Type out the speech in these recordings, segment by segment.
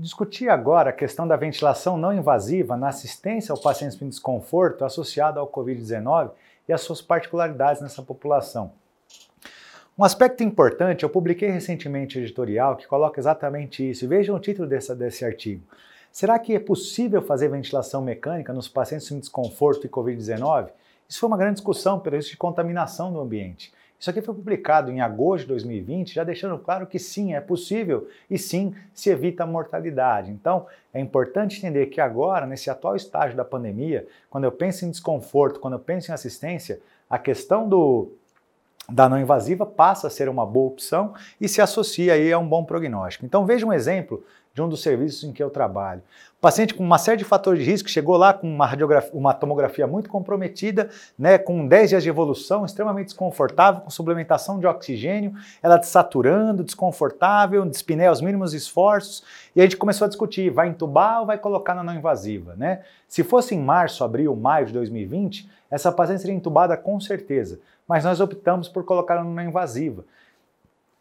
discutir agora a questão da ventilação não invasiva na assistência ao paciente com desconforto associado ao Covid-19 e as suas particularidades nessa população. Um aspecto importante, eu publiquei recentemente um editorial que coloca exatamente isso, vejam o título desse artigo. Será que é possível fazer ventilação mecânica nos pacientes com desconforto e Covid-19? Isso foi uma grande discussão pelo risco de contaminação do ambiente. Isso aqui foi publicado em agosto de 2020, já deixando claro que sim, é possível e sim se evita a mortalidade. Então, é importante entender que agora, nesse atual estágio da pandemia, quando eu penso em desconforto, quando eu penso em assistência, a questão do da não invasiva passa a ser uma boa opção e se associa aí a um bom prognóstico. Então veja um exemplo de um dos serviços em que eu trabalho. O paciente com uma série de fatores de risco chegou lá com uma, uma tomografia muito comprometida, né, com 10 dias de evolução, extremamente desconfortável, com suplementação de oxigênio, ela desaturando, desconfortável, dispneia aos mínimos esforços, e a gente começou a discutir, vai entubar ou vai colocar na não invasiva, né? Se fosse em março, abril, maio de 2020, essa paciente seria entubada com certeza, mas nós optamos por colocar na não invasiva.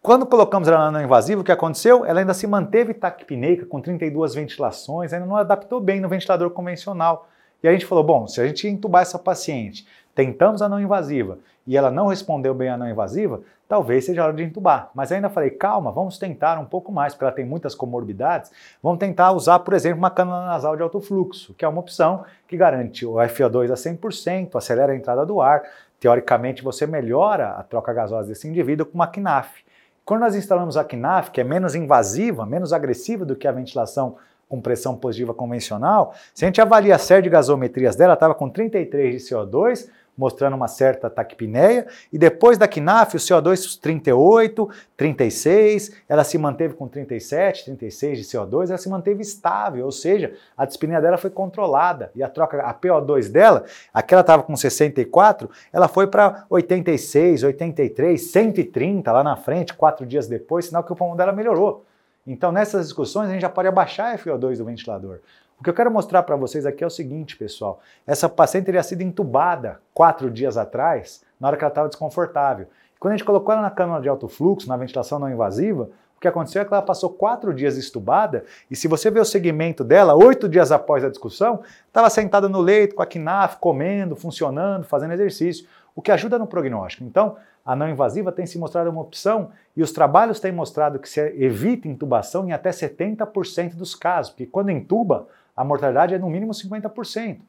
Quando colocamos ela na invasiva, o que aconteceu? Ela ainda se manteve taquipneica com 32 ventilações, ainda não adaptou bem no ventilador convencional. E a gente falou, bom, se a gente entubar essa paciente, tentamos a não invasiva e ela não respondeu bem à não invasiva, talvez seja hora de entubar. Mas ainda falei, calma, vamos tentar um pouco mais, porque ela tem muitas comorbidades. Vamos tentar usar, por exemplo, uma cânula nasal de alto fluxo, que é uma opção que garante o FO2 a 100%, acelera a entrada do ar. Teoricamente, você melhora a troca gasosa desse indivíduo com uma KNAF. Quando nós instalamos a KNAF, que é menos invasiva, menos agressiva do que a ventilação com pressão positiva convencional, se a gente avalia a série de gasometrias dela, estava com 33 de CO2, mostrando uma certa taquipneia, e depois da KNAF, o CO2 38, 36, ela se manteve com 37, 36 de CO2, ela se manteve estável, ou seja, a dispneia dela foi controlada, e a troca, a PO2 dela, aquela estava com 64, ela foi para 86, 83, 130 lá na frente, quatro dias depois, sinal que o pulmão dela melhorou. Então, nessas discussões, a gente já pode abaixar a FO2 do ventilador. O que eu quero mostrar para vocês aqui é o seguinte, pessoal. Essa paciente teria sido entubada quatro dias atrás, na hora que ela estava desconfortável. Quando a gente colocou ela na câmara de alto fluxo, na ventilação não invasiva, o que aconteceu é que ela passou quatro dias estubada e se você ver o segmento dela, oito dias após a discussão, estava sentada no leito com a KNAF, comendo, funcionando, fazendo exercício, o que ajuda no prognóstico. Então, a não invasiva tem se mostrado uma opção e os trabalhos têm mostrado que se evita intubação em até 70% dos casos, porque quando intuba, a mortalidade é no mínimo 50%.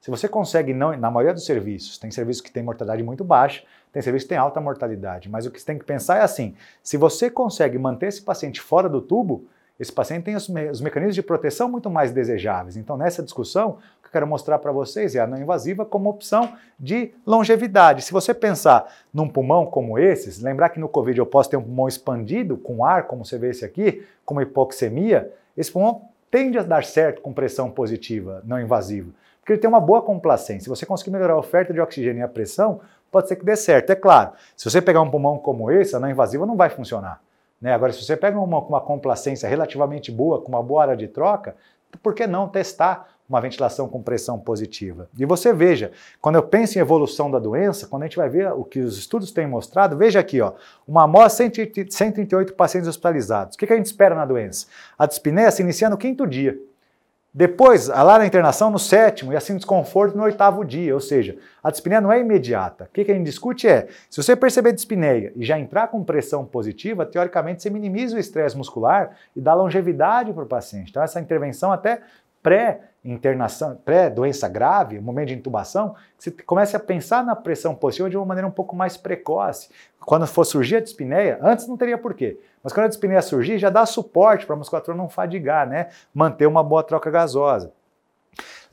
Se você consegue, não, na maioria dos serviços, tem serviços que têm mortalidade muito baixa, tem serviços que têm alta mortalidade, mas o que você tem que pensar é assim: se você consegue manter esse paciente fora do tubo, esse paciente tem os, me os mecanismos de proteção muito mais desejáveis. Então, nessa discussão, o que eu quero mostrar para vocês é a não invasiva como opção de longevidade. Se você pensar num pulmão como esses, lembrar que no Covid eu posso ter um pulmão expandido com ar, como você vê esse aqui, com hipoxemia, esse pulmão tende a dar certo com pressão positiva, não invasiva, porque ele tem uma boa complacência. Se você conseguir melhorar a oferta de oxigênio e a pressão, pode ser que dê certo. É claro, se você pegar um pulmão como esse, a não invasiva não vai funcionar. Né? Agora, se você pega uma com uma complacência relativamente boa, com uma boa área de troca, por que não testar uma ventilação com pressão positiva. E você veja, quando eu penso em evolução da doença, quando a gente vai ver o que os estudos têm mostrado, veja aqui, ó, uma amostra, 138 pacientes hospitalizados. O que a gente espera na doença? A dispneia se inicia no quinto dia. Depois, lá na internação no sétimo e assim desconforto no oitavo dia, ou seja, a dispneia não é imediata. O que a gente discute é, se você perceber dispneia e já entrar com pressão positiva, teoricamente você minimiza o estresse muscular e dá longevidade para o paciente. Então essa intervenção até pré-internação, pré-doença grave, momento de intubação, você comece a pensar na pressão positiva de uma maneira um pouco mais precoce. Quando for surgir a dispneia, antes não teria porquê, mas quando a dispneia surgir, já dá suporte para a musculatura não fadigar, né? Manter uma boa troca gasosa.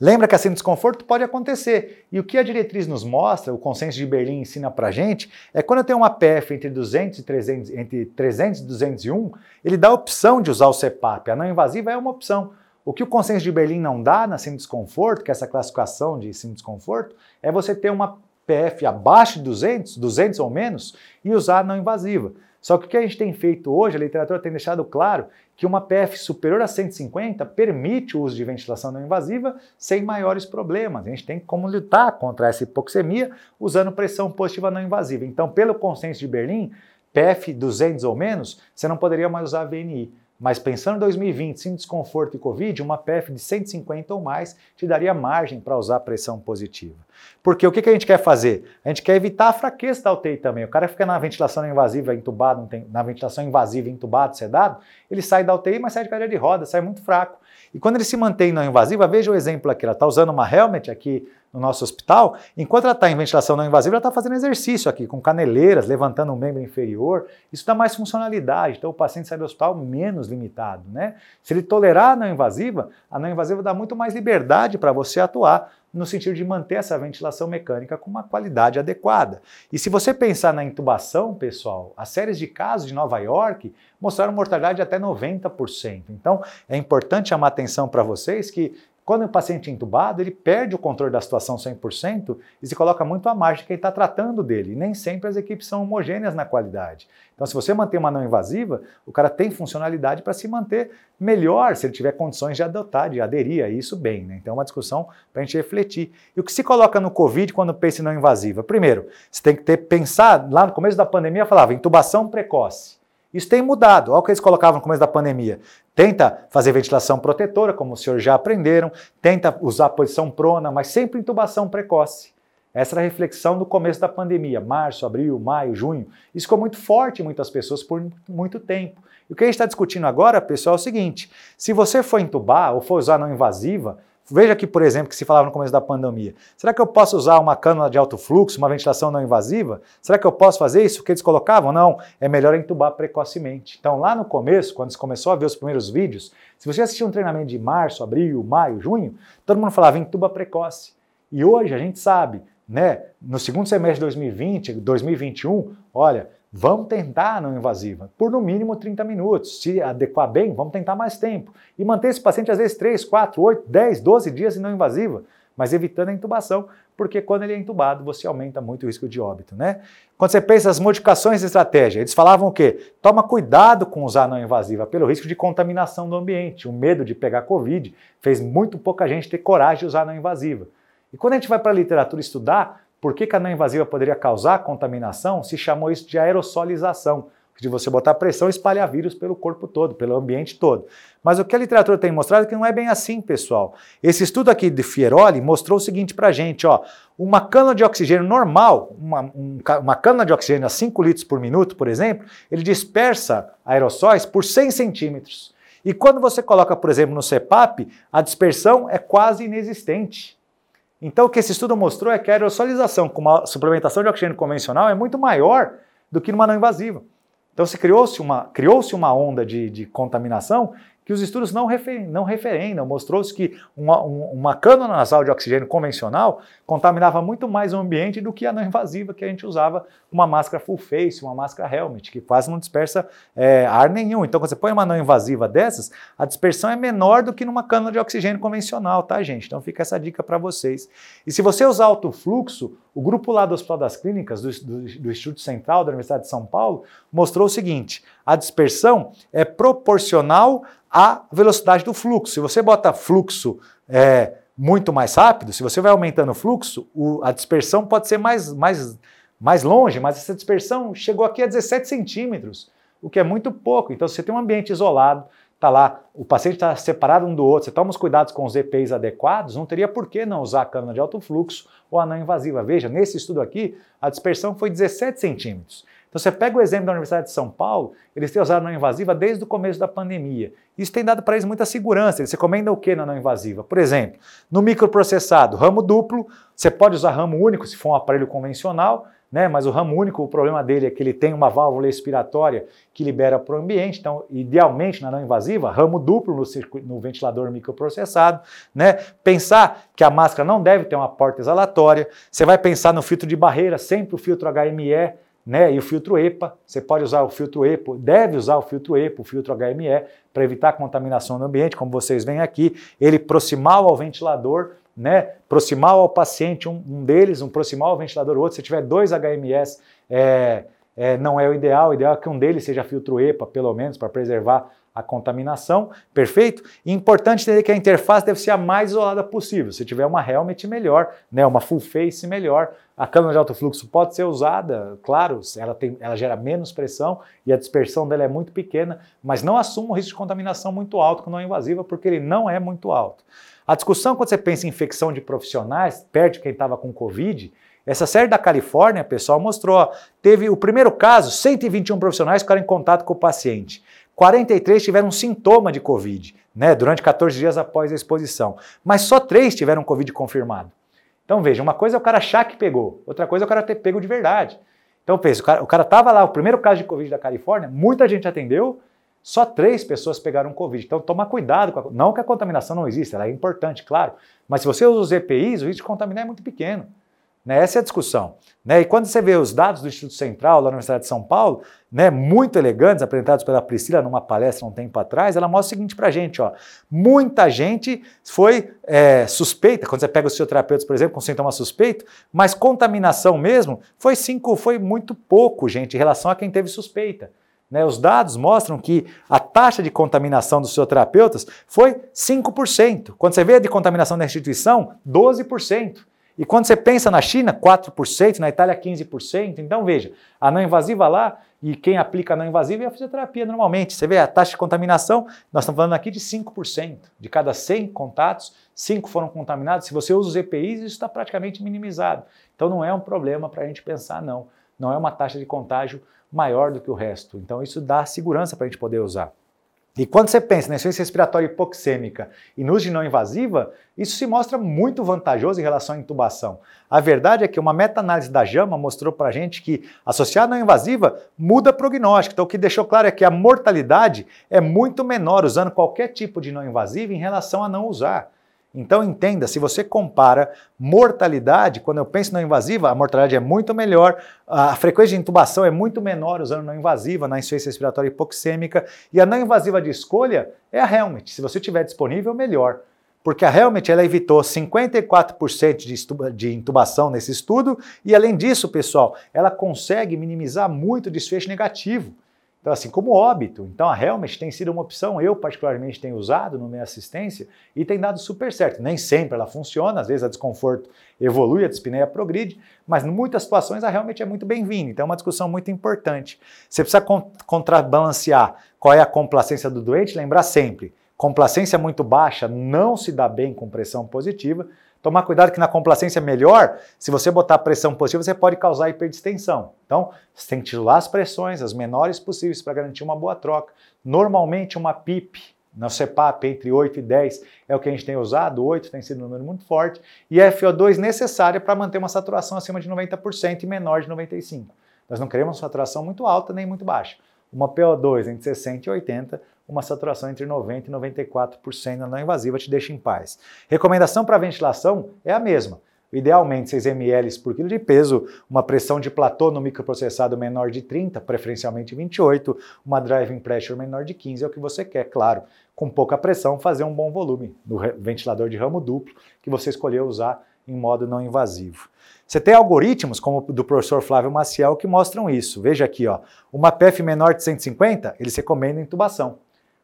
Lembra que assim desconforto pode acontecer. E o que a diretriz nos mostra, o consenso de Berlim ensina pra gente, é quando eu tenho uma PF entre 200 e 300, entre 300 e 201, ele dá a opção de usar o CPAP. A não invasiva é uma opção. O que o consenso de Berlim não dá na síndrome de desconforto, que é essa classificação de síndrome de desconforto, é você ter uma PF abaixo de 200, 200 ou menos, e usar não invasiva. Só que o que a gente tem feito hoje, a literatura tem deixado claro que uma PF superior a 150 permite o uso de ventilação não invasiva sem maiores problemas. A gente tem como lutar contra essa hipoxemia usando pressão positiva não invasiva. Então, pelo consenso de Berlim, PF 200 ou menos, você não poderia mais usar VNI. Mas pensando em 2020, sem desconforto e Covid, uma PF de 150 ou mais te daria margem para usar pressão positiva. Porque o que, que a gente quer fazer? A gente quer evitar a fraqueza da UTI também. O cara fica na ventilação invasiva entubado, na ventilação invasiva entubado, sedado, ele sai da UTI, mas sai de cadeira de roda, sai muito fraco. E quando ele se mantém não invasiva, veja o exemplo aqui, ela está usando uma helmet aqui no nosso hospital, enquanto ela está em ventilação não invasiva, ela está fazendo exercício aqui, com caneleiras, levantando o membro inferior. Isso dá mais funcionalidade, então o paciente sai do hospital menos limitado. Né? Se ele tolerar a não invasiva, a não invasiva dá muito mais liberdade para você atuar no sentido de manter essa ventilação mecânica com uma qualidade adequada. E se você pensar na intubação, pessoal, as séries de casos de Nova York mostraram mortalidade de até 90%. Então, é importante chamar atenção para vocês que quando o paciente é intubado, ele perde o controle da situação 100% e se coloca muito à margem de quem está tratando dele. E nem sempre as equipes são homogêneas na qualidade. Então, se você manter uma não invasiva, o cara tem funcionalidade para se manter melhor se ele tiver condições de adotar, de aderir a isso bem. Né? Então, é uma discussão para a gente refletir. E o que se coloca no Covid quando pensa em não invasiva? Primeiro, você tem que ter pensado, lá no começo da pandemia falava intubação precoce. Isso tem mudado. Olha o que eles colocavam no começo da pandemia. Tenta fazer ventilação protetora, como os senhores já aprenderam, tenta usar posição prona, mas sempre intubação precoce. Essa era a reflexão no começo da pandemia, março, abril, maio, junho. Isso ficou muito forte em muitas pessoas por muito tempo. E o que a gente está discutindo agora, pessoal, é o seguinte: se você for intubar ou for usar não invasiva, Veja aqui, por exemplo, que se falava no começo da pandemia. Será que eu posso usar uma cânula de alto fluxo, uma ventilação não invasiva? Será que eu posso fazer isso? Que eles colocavam? Não, é melhor entubar precocemente. Então, lá no começo, quando se começou a ver os primeiros vídeos, se você assistiu um treinamento de março, abril, maio, junho, todo mundo falava entuba precoce. E hoje a gente sabe, né, no segundo semestre de 2020, 2021, olha, Vamos tentar não invasiva, por no mínimo 30 minutos. Se adequar bem, vamos tentar mais tempo. E manter esse paciente às vezes 3, 4, 8, 10, 12 dias em não invasiva, mas evitando a intubação, porque quando ele é intubado, você aumenta muito o risco de óbito, né? Quando você pensa as modificações de estratégia, eles falavam o quê? Toma cuidado com usar não invasiva, pelo risco de contaminação do ambiente. O medo de pegar Covid fez muito pouca gente ter coragem de usar não invasiva. E quando a gente vai para a literatura estudar, por que, que a não invasiva poderia causar contaminação? Se chamou isso de aerosolização, de você botar pressão e espalhar vírus pelo corpo todo, pelo ambiente todo. Mas o que a literatura tem mostrado é que não é bem assim, pessoal. Esse estudo aqui de Fieroli mostrou o seguinte para gente, ó, uma cana de oxigênio normal, uma, um, uma cana de oxigênio a 5 litros por minuto, por exemplo, ele dispersa aerossóis por 100 centímetros. E quando você coloca, por exemplo, no CPAP, a dispersão é quase inexistente. Então, o que esse estudo mostrou é que a aerosolização com uma suplementação de oxigênio convencional é muito maior do que numa não invasiva. Então, se criou-se uma, criou uma onda de, de contaminação que os estudos não, refer, não referendam. Mostrou-se que uma, uma cana nasal de oxigênio convencional contaminava muito mais o ambiente do que a não invasiva que a gente usava uma máscara full face, uma máscara helmet, que quase não dispersa é, ar nenhum. Então, quando você põe uma não invasiva dessas, a dispersão é menor do que numa cana de oxigênio convencional, tá, gente? Então, fica essa dica para vocês. E se você usar alto fluxo, o grupo lá do Hospital das Clínicas, do, do, do Instituto Central da Universidade de São Paulo, mostrou o seguinte: a dispersão é proporcional à velocidade do fluxo. Se você bota fluxo é, muito mais rápido, se você vai aumentando o fluxo, o, a dispersão pode ser mais, mais, mais longe, mas essa dispersão chegou aqui a 17 centímetros, o que é muito pouco. Então, se você tem um ambiente isolado, está lá, o paciente está separado um do outro, você toma os cuidados com os EPIs adequados, não teria por que não usar a câmera de alto fluxo ou a não invasiva. Veja, nesse estudo aqui, a dispersão foi 17 centímetros. Então você pega o exemplo da Universidade de São Paulo, eles têm usado a não invasiva desde o começo da pandemia. Isso tem dado para eles muita segurança. Eles recomendam o que na não invasiva? Por exemplo, no microprocessado, ramo duplo, você pode usar ramo único se for um aparelho convencional, né? Mas o ramo único, o problema dele é que ele tem uma válvula expiratória que libera para o ambiente. Então, idealmente, na não invasiva, ramo duplo no, circuito, no ventilador microprocessado, né? Pensar que a máscara não deve ter uma porta exalatória. Você vai pensar no filtro de barreira, sempre o filtro HME né? E o filtro EPA, você pode usar o filtro EPA, deve usar o filtro EPA, o filtro HME, para evitar contaminação no ambiente, como vocês veem aqui, ele proximal ao ventilador, né? Proximal ao paciente, um, um deles, um proximal ao ventilador, outro. Se tiver dois HMS, é, é, não é o ideal, o ideal é que um deles seja filtro EPA, pelo menos, para preservar a contaminação, perfeito? E importante entender que a interface deve ser a mais isolada possível. Se tiver uma helmet, melhor, né? uma full face, melhor A câmera de alto fluxo pode ser usada, claro, ela, tem, ela gera menos pressão e a dispersão dela é muito pequena, mas não assuma um risco de contaminação muito alto com não invasiva, porque ele não é muito alto. A discussão, quando você pensa em infecção de profissionais, perde quem estava com Covid, essa série da Califórnia, pessoal, mostrou, ó, teve o primeiro caso, 121 profissionais ficaram em contato com o paciente. 43 tiveram sintoma de Covid, né, durante 14 dias após a exposição. Mas só 3 tiveram Covid confirmado. Então veja, uma coisa é o cara achar que pegou, outra coisa é o cara ter pego de verdade. Então pensa, o cara estava lá, o primeiro caso de Covid da Califórnia, muita gente atendeu, só três pessoas pegaram Covid. Então toma cuidado, a, não que a contaminação não exista, ela é importante, claro, mas se você usa os EPIs, o risco de contaminar é muito pequeno. Né? Essa é a discussão. Né? E quando você vê os dados do Instituto Central, na Universidade de São Paulo, né, muito elegantes, apresentados pela Priscila numa palestra um tempo atrás, ela mostra o seguinte para a gente: ó, muita gente foi é, suspeita, quando você pega os fisioterapeutas, por exemplo, com sintoma suspeito, mas contaminação mesmo foi cinco, foi muito pouco, gente, em relação a quem teve suspeita. Né, os dados mostram que a taxa de contaminação dos fisioterapeutas foi 5%. Quando você vê a de contaminação da instituição, 12%. E quando você pensa na China, 4%, na Itália 15%. Então veja, a não invasiva lá e quem aplica a não invasiva é a fisioterapia normalmente. Você vê a taxa de contaminação, nós estamos falando aqui de 5%. De cada 100 contatos, 5 foram contaminados. Se você usa os EPIs, isso está praticamente minimizado. Então não é um problema para a gente pensar, não. Não é uma taxa de contágio maior do que o resto. Então isso dá segurança para a gente poder usar. E quando você pensa na insuficiência respiratória hipoxêmica e no uso de não invasiva, isso se mostra muito vantajoso em relação à intubação. A verdade é que uma meta-análise da JAMA mostrou para a gente que associar não invasiva muda prognóstico. Então o que deixou claro é que a mortalidade é muito menor usando qualquer tipo de não invasiva em relação a não usar. Então entenda, se você compara mortalidade, quando eu penso na invasiva, a mortalidade é muito melhor, a frequência de intubação é muito menor usando não invasiva, na insuficiência respiratória hipoxêmica, e a não invasiva de escolha é a Helmet. Se você tiver disponível, melhor. Porque a Helmet ela evitou 54% de intubação nesse estudo, e além disso, pessoal, ela consegue minimizar muito o desfecho negativo. Então, assim, como óbito. Então, a Helmet tem sido uma opção, eu particularmente tenho usado no minha assistência e tem dado super certo. Nem sempre ela funciona, às vezes a desconforto evolui, a dispneia progride, mas em muitas situações a Helmet é muito bem-vinda. Então, é uma discussão muito importante. Você precisa contrabalancear qual é a complacência do doente, lembrar sempre, complacência muito baixa não se dá bem com pressão positiva, Tomar cuidado que na complacência melhor, se você botar pressão positiva, você pode causar hiperdistensão. Então, você tem que tirar as pressões, as menores possíveis, para garantir uma boa troca. Normalmente, uma PIP, na CEPAP, entre 8 e 10 é o que a gente tem usado, 8 tem sido um número muito forte, e a FO2 necessária para manter uma saturação acima de 90% e menor de 95%. Nós não queremos uma saturação muito alta nem muito baixa. Uma PO2 entre 60 e 80 uma saturação entre 90% e 94% na não invasiva te deixa em paz. Recomendação para ventilação é a mesma. Idealmente 6 ml por quilo de peso, uma pressão de platô no microprocessado menor de 30, preferencialmente 28, uma driving pressure menor de 15 é o que você quer, claro, com pouca pressão, fazer um bom volume no ventilador de ramo duplo que você escolheu usar em modo não invasivo. Você tem algoritmos, como o do professor Flávio Maciel, que mostram isso. Veja aqui, ó, uma PF menor de 150, eles recomendam intubação.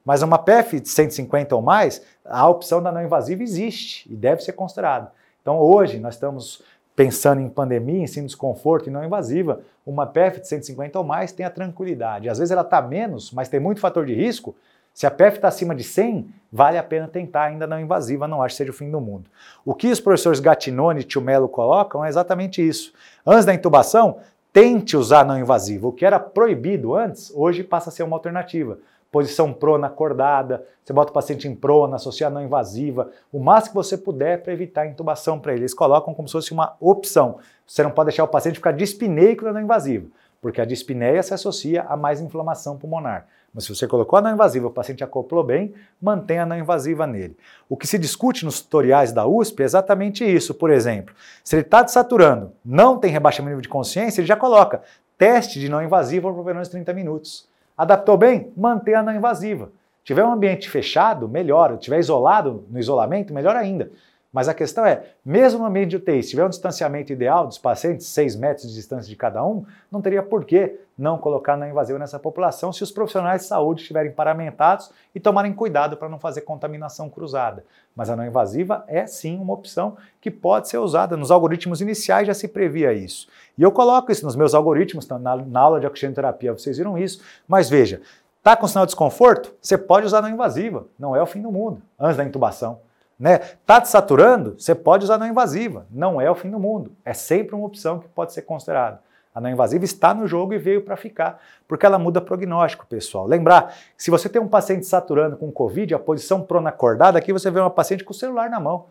Mas uma PF de 150 ou mais, a opção da não invasiva existe e deve ser considerada. Então hoje nós estamos pensando em pandemia, em desconforto e não invasiva, uma PF de 150 ou mais tem a tranquilidade. Às vezes ela está menos, mas tem muito fator de risco. Se a PF está acima de 100, vale a pena tentar ainda não invasiva, não acho que seja o fim do mundo. O que os professores Gatinone e Tio colocam é exatamente isso. Antes da intubação, tente usar não invasiva. O que era proibido antes, hoje passa a ser uma alternativa posição prona acordada, você bota o paciente em prona, associar não invasiva, o máximo que você puder para evitar a intubação para ele. Eles colocam como se fosse uma opção. Você não pode deixar o paciente ficar dispneico na não invasiva, porque a dispneia se associa a mais inflamação pulmonar. Mas se você colocou a não invasiva, o paciente acoplou bem, mantenha a não invasiva nele. O que se discute nos tutoriais da USP é exatamente isso. Por exemplo, se ele está desaturando, não tem rebaixamento de consciência, ele já coloca teste de não invasiva por pelo menos 30 minutos. Adaptou bem? Mantenha não invasiva. Tiver um ambiente fechado, melhor. Tiver isolado no isolamento, melhor ainda. Mas a questão é, mesmo no ambiente de UTI, se tiver um distanciamento ideal dos pacientes, 6 metros de distância de cada um, não teria por que não colocar na invasiva nessa população se os profissionais de saúde estiverem paramentados e tomarem cuidado para não fazer contaminação cruzada. Mas a não invasiva é sim uma opção que pode ser usada. Nos algoritmos iniciais já se previa isso. E eu coloco isso nos meus algoritmos, na, na aula de oxigenoterapia vocês viram isso. Mas veja, tá com sinal de desconforto? Você pode usar não invasiva, não é o fim do mundo, antes da intubação. Né? Tá te saturando? Você pode usar não invasiva. Não é o fim do mundo. É sempre uma opção que pode ser considerada. A não invasiva está no jogo e veio para ficar, porque ela muda prognóstico, pessoal. Lembrar, se você tem um paciente saturando com Covid, a posição prona acordada, aqui você vê uma paciente com o celular na mão.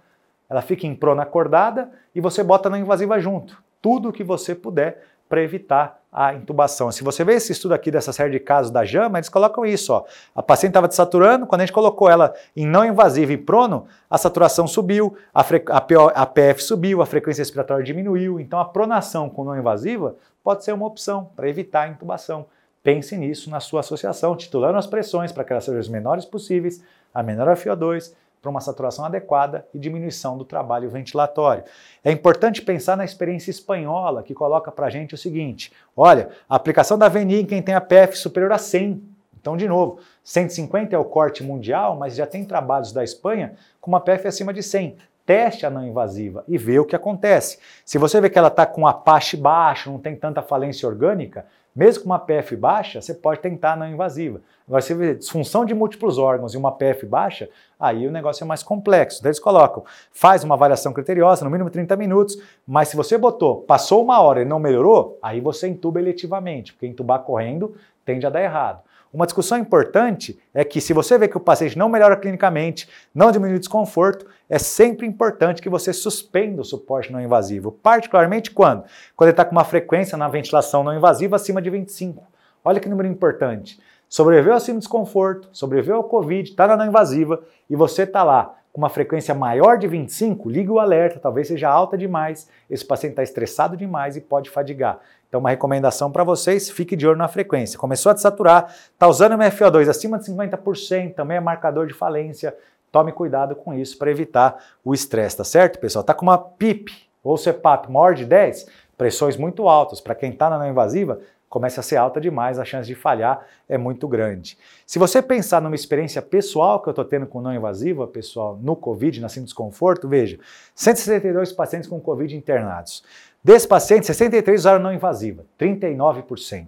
Ela fica em prona acordada e você bota a não invasiva junto. Tudo que você puder para evitar a intubação. Se você vê esse estudo aqui dessa série de casos da JAMA, eles colocam isso. Ó. A paciente estava desaturando, quando a gente colocou ela em não invasiva e prono, a saturação subiu, a, a, PO, a PF subiu, a frequência respiratória diminuiu. Então a pronação com não invasiva pode ser uma opção para evitar a intubação. Pense nisso na sua associação, titulando as pressões para que elas sejam as menores possíveis, a menor FO2, para uma saturação adequada e diminuição do trabalho ventilatório. É importante pensar na experiência espanhola, que coloca para a gente o seguinte: olha, a aplicação da VNI em quem tem a PF superior a 100. Então, de novo, 150 é o corte mundial, mas já tem trabalhos da Espanha com uma PF acima de 100 teste a não invasiva e vê o que acontece. Se você vê que ela está com Apache baixo, não tem tanta falência orgânica, mesmo com uma PF baixa, você pode tentar a não invasiva. Agora, se vê disfunção de múltiplos órgãos e uma PF baixa, aí o negócio é mais complexo. Então eles colocam, faz uma avaliação criteriosa, no mínimo 30 minutos, mas se você botou, passou uma hora e não melhorou, aí você intuba eletivamente, porque intubar correndo tende a dar errado. Uma discussão importante é que se você vê que o paciente não melhora clinicamente, não diminui o desconforto, é sempre importante que você suspenda o suporte não invasivo, particularmente quando? Quando ele está com uma frequência na ventilação não invasiva acima de 25. Olha que número importante. Sobreviveu ao de desconforto, sobreviveu ao Covid, está na não invasiva e você está lá com uma frequência maior de 25, ligue o alerta, talvez seja alta demais, esse paciente está estressado demais e pode fadigar. Então, uma recomendação para vocês, fique de olho na frequência. Começou a desaturar, está usando o MFO2 acima de 50%, também é marcador de falência. Tome cuidado com isso para evitar o estresse, tá certo, pessoal? Está com uma PIP ou CPAP maior de 10, pressões muito altas. Para quem está na não invasiva, começa a ser alta demais, a chance de falhar é muito grande. Se você pensar numa experiência pessoal que eu estou tendo com não invasiva, pessoal, no Covid, na síndrome de desconforto, veja, 162 pacientes com Covid internados. Desses pacientes, 63 usaram não invasiva, 39%.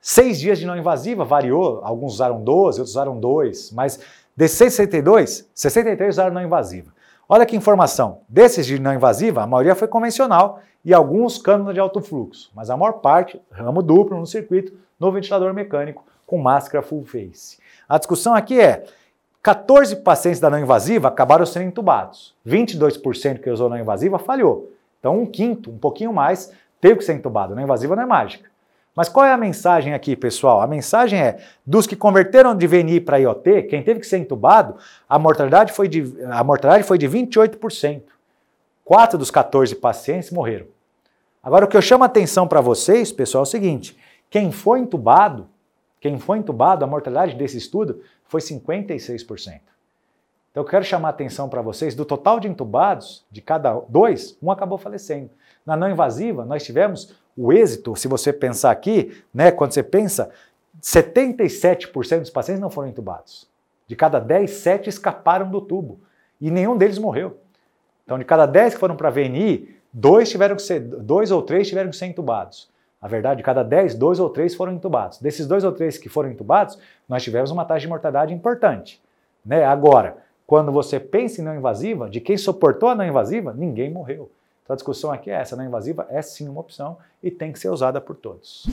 Seis dias de não invasiva variou, alguns usaram 12, outros usaram 2, mas desses 162, 63 usaram não invasiva. Olha que informação, desses de não invasiva, a maioria foi convencional e alguns cânulas de alto fluxo, mas a maior parte, ramo duplo no circuito, no ventilador mecânico, com máscara full face. A discussão aqui é, 14 pacientes da não invasiva acabaram sendo entubados, 22% que usou não invasiva falhou, então um quinto, um pouquinho mais, teve que ser entubado, não invasiva não é mágica. Mas qual é a mensagem aqui, pessoal? A mensagem é: dos que converteram de VNI para IoT, quem teve que ser entubado, a mortalidade foi de, a mortalidade foi de 28%. Quatro dos 14 pacientes morreram. Agora, o que eu chamo a atenção para vocês, pessoal, é o seguinte: quem foi entubado, quem foi entubado, a mortalidade desse estudo foi 56%. Então, eu quero chamar a atenção para vocês: do total de entubados, de cada dois, um acabou falecendo. Na não invasiva, nós tivemos o êxito, se você pensar aqui, né, quando você pensa, 77% dos pacientes não foram entubados. De cada 10, 7 escaparam do tubo. E nenhum deles morreu. Então, de cada 10 que foram para a VNI, dois tiveram que ser, dois ou três tiveram que ser entubados. A verdade, de cada 10, dois ou três foram entubados. Desses dois ou três que foram entubados, nós tivemos uma taxa de mortalidade importante. Né? Agora, quando você pensa em não invasiva, de quem suportou a não invasiva, ninguém morreu. Então a discussão aqui é essa, a não invasiva é sim uma opção e tem que ser usada por todos.